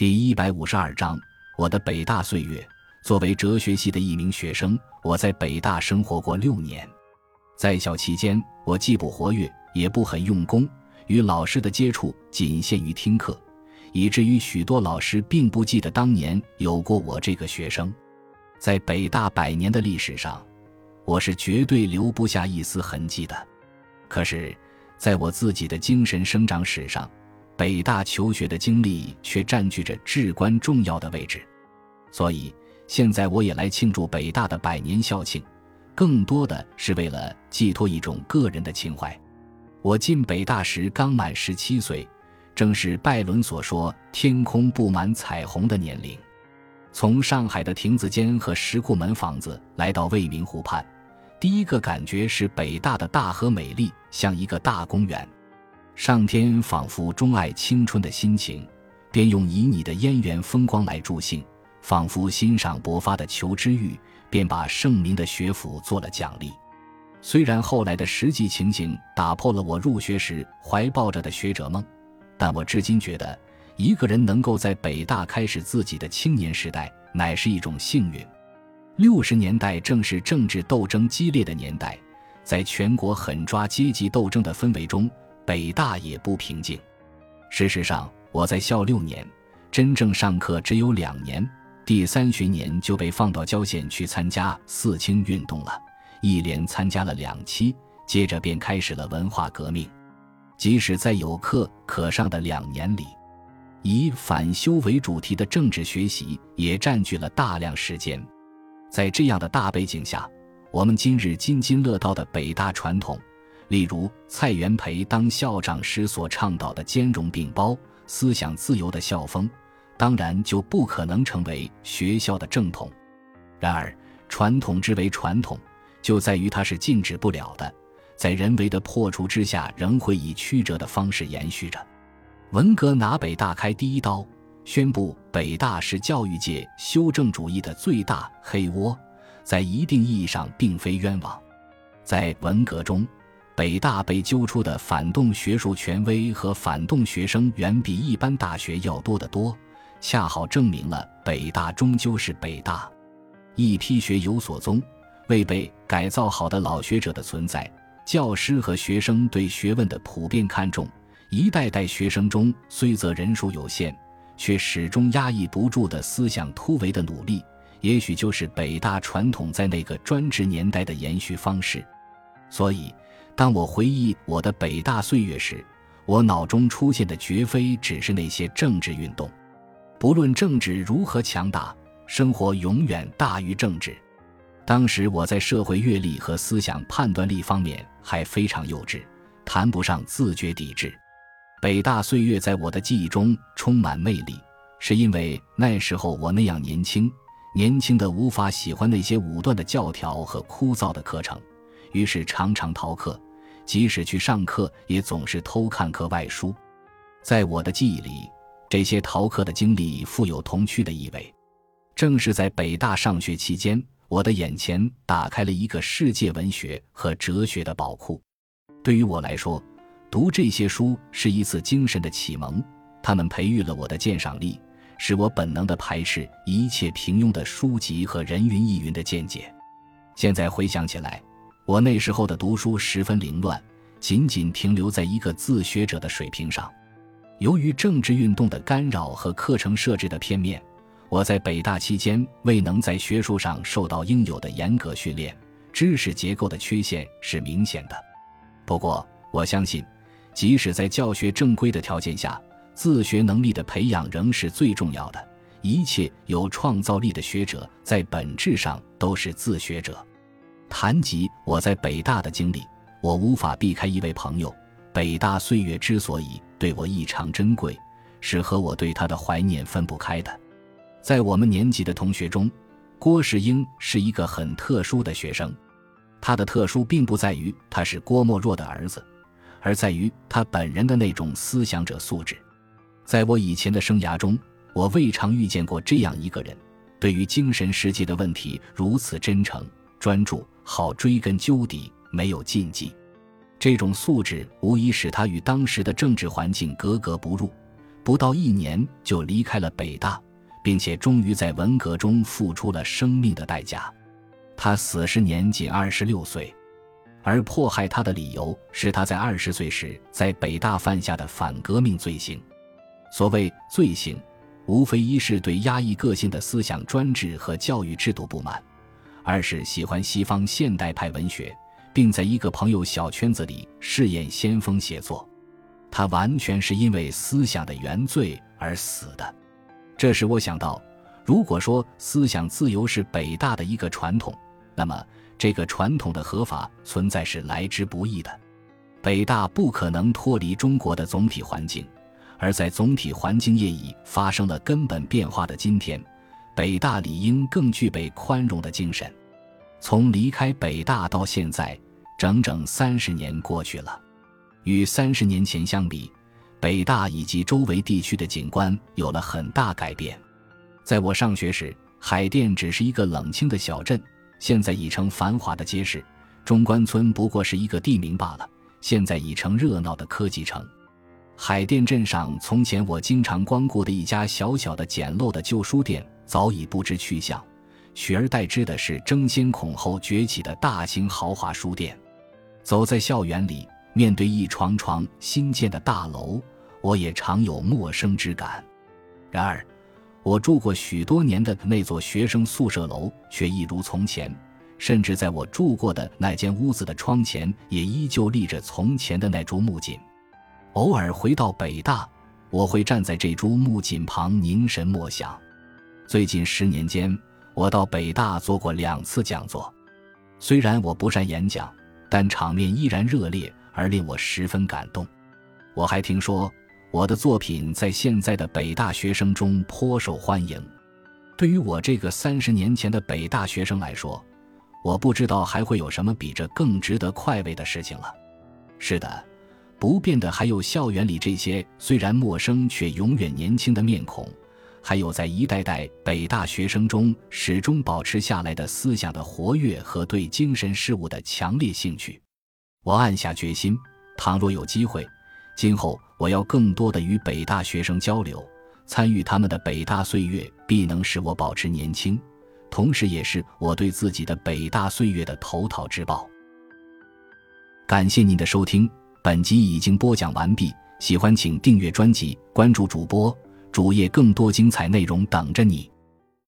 第一百五十二章，我的北大岁月。作为哲学系的一名学生，我在北大生活过六年。在校期间，我既不活跃，也不很用功，与老师的接触仅限于听课，以至于许多老师并不记得当年有过我这个学生。在北大百年的历史上，我是绝对留不下一丝痕迹的。可是，在我自己的精神生长史上，北大求学的经历却占据着至关重要的位置。所以。现在我也来庆祝北大的百年校庆，更多的是为了寄托一种个人的情怀。我进北大时刚满十七岁，正是拜伦所说“天空布满彩虹”的年龄。从上海的亭子间和石库门房子来到未名湖畔，第一个感觉是北大的大和美丽，像一个大公园。上天仿佛钟爱青春的心情，便用旖旎的燕园风光来助兴。仿佛欣赏勃发的求知欲，便把盛名的学府做了奖励。虽然后来的实际情形打破了我入学时怀抱着的学者梦，但我至今觉得，一个人能够在北大开始自己的青年时代，乃是一种幸运。六十年代正是政治斗争激烈的年代，在全国狠抓阶级斗争的氛围中，北大也不平静。事实上，我在校六年，真正上课只有两年。第三学年就被放到郊县去参加四清运动了，一连参加了两期，接着便开始了文化革命。即使在有课可上的两年里，以反修为主题的政治学习也占据了大量时间。在这样的大背景下，我们今日津津乐道的北大传统，例如蔡元培当校长时所倡导的兼容并包、思想自由的校风。当然就不可能成为学校的正统。然而，传统之为传统，就在于它是禁止不了的，在人为的破除之下，仍会以曲折的方式延续着。文革拿北大开第一刀，宣布北大是教育界修正主义的最大黑窝，在一定意义上并非冤枉。在文革中，北大被揪出的反动学术权威和反动学生远比一般大学要多得多。恰好证明了北大终究是北大，一批学有所宗、未被改造好的老学者的存在，教师和学生对学问的普遍看重，一代代学生中虽则人数有限，却始终压抑不住的思想突围的努力，也许就是北大传统在那个专制年代的延续方式。所以，当我回忆我的北大岁月时，我脑中出现的绝非只是那些政治运动。不论政治如何强大，生活永远大于政治。当时我在社会阅历和思想判断力方面还非常幼稚，谈不上自觉抵制。北大岁月在我的记忆中充满魅力，是因为那时候我那样年轻，年轻的无法喜欢那些武断的教条和枯燥的课程，于是常常逃课，即使去上课，也总是偷看课外书。在我的记忆里。这些逃课的经历富有童趣的意味，正是在北大上学期间，我的眼前打开了一个世界文学和哲学的宝库。对于我来说，读这些书是一次精神的启蒙，他们培育了我的鉴赏力，使我本能地排斥一切平庸的书籍和人云亦云的见解。现在回想起来，我那时候的读书十分凌乱，仅仅停留在一个自学者的水平上。由于政治运动的干扰和课程设置的片面，我在北大期间未能在学术上受到应有的严格训练，知识结构的缺陷是明显的。不过，我相信，即使在教学正规的条件下，自学能力的培养仍是最重要的。一切有创造力的学者在本质上都是自学者。谈及我在北大的经历，我无法避开一位朋友。北大岁月之所以对我异常珍贵，是和我对他的怀念分不开的。在我们年级的同学中，郭世英是一个很特殊的学生。他的特殊并不在于他是郭沫若的儿子，而在于他本人的那种思想者素质。在我以前的生涯中，我未尝遇见过这样一个人，对于精神世界的问题如此真诚、专注，好追根究底，没有禁忌。这种素质无疑使他与当时的政治环境格格不入，不到一年就离开了北大，并且终于在文革中付出了生命的代价。他死时年仅二十六岁，而迫害他的理由是他在二十岁时在北大犯下的反革命罪行。所谓罪行，无非一是对压抑个性的思想专制和教育制度不满，二是喜欢西方现代派文学，并在一个朋友小圈子里试验先锋写作。他完全是因为思想的原罪而死的。这使我想到，如果说思想自由是北大的一个传统，那么这个传统的合法存在是来之不易的。北大不可能脱离中国的总体环境。而在总体环境业已发生了根本变化的今天，北大理应更具备宽容的精神。从离开北大到现在，整整三十年过去了。与三十年前相比，北大以及周围地区的景观有了很大改变。在我上学时，海淀只是一个冷清的小镇，现在已成繁华的街市；中关村不过是一个地名罢了，现在已成热闹的科技城。海淀镇上，从前我经常光顾的一家小小的、简陋的旧书店，早已不知去向，取而代之的是争先恐后崛起的大型豪华书店。走在校园里，面对一幢幢新建的大楼，我也常有陌生之感。然而，我住过许多年的那座学生宿舍楼却一如从前，甚至在我住过的那间屋子的窗前，也依旧立着从前的那株木槿。偶尔回到北大，我会站在这株木槿旁凝神默想。最近十年间，我到北大做过两次讲座。虽然我不善演讲，但场面依然热烈而令我十分感动。我还听说我的作品在现在的北大学生中颇受欢迎。对于我这个三十年前的北大学生来说，我不知道还会有什么比这更值得快慰的事情了。是的。不变的还有校园里这些虽然陌生却永远年轻的面孔，还有在一代代北大学生中始终保持下来的思想的活跃和对精神事物的强烈兴趣。我暗下决心，倘若有机会，今后我要更多的与北大学生交流，参与他们的北大岁月，必能使我保持年轻，同时也是我对自己的北大岁月的投桃之报。感谢您的收听。本集已经播讲完毕，喜欢请订阅专辑，关注主播主页，更多精彩内容等着你。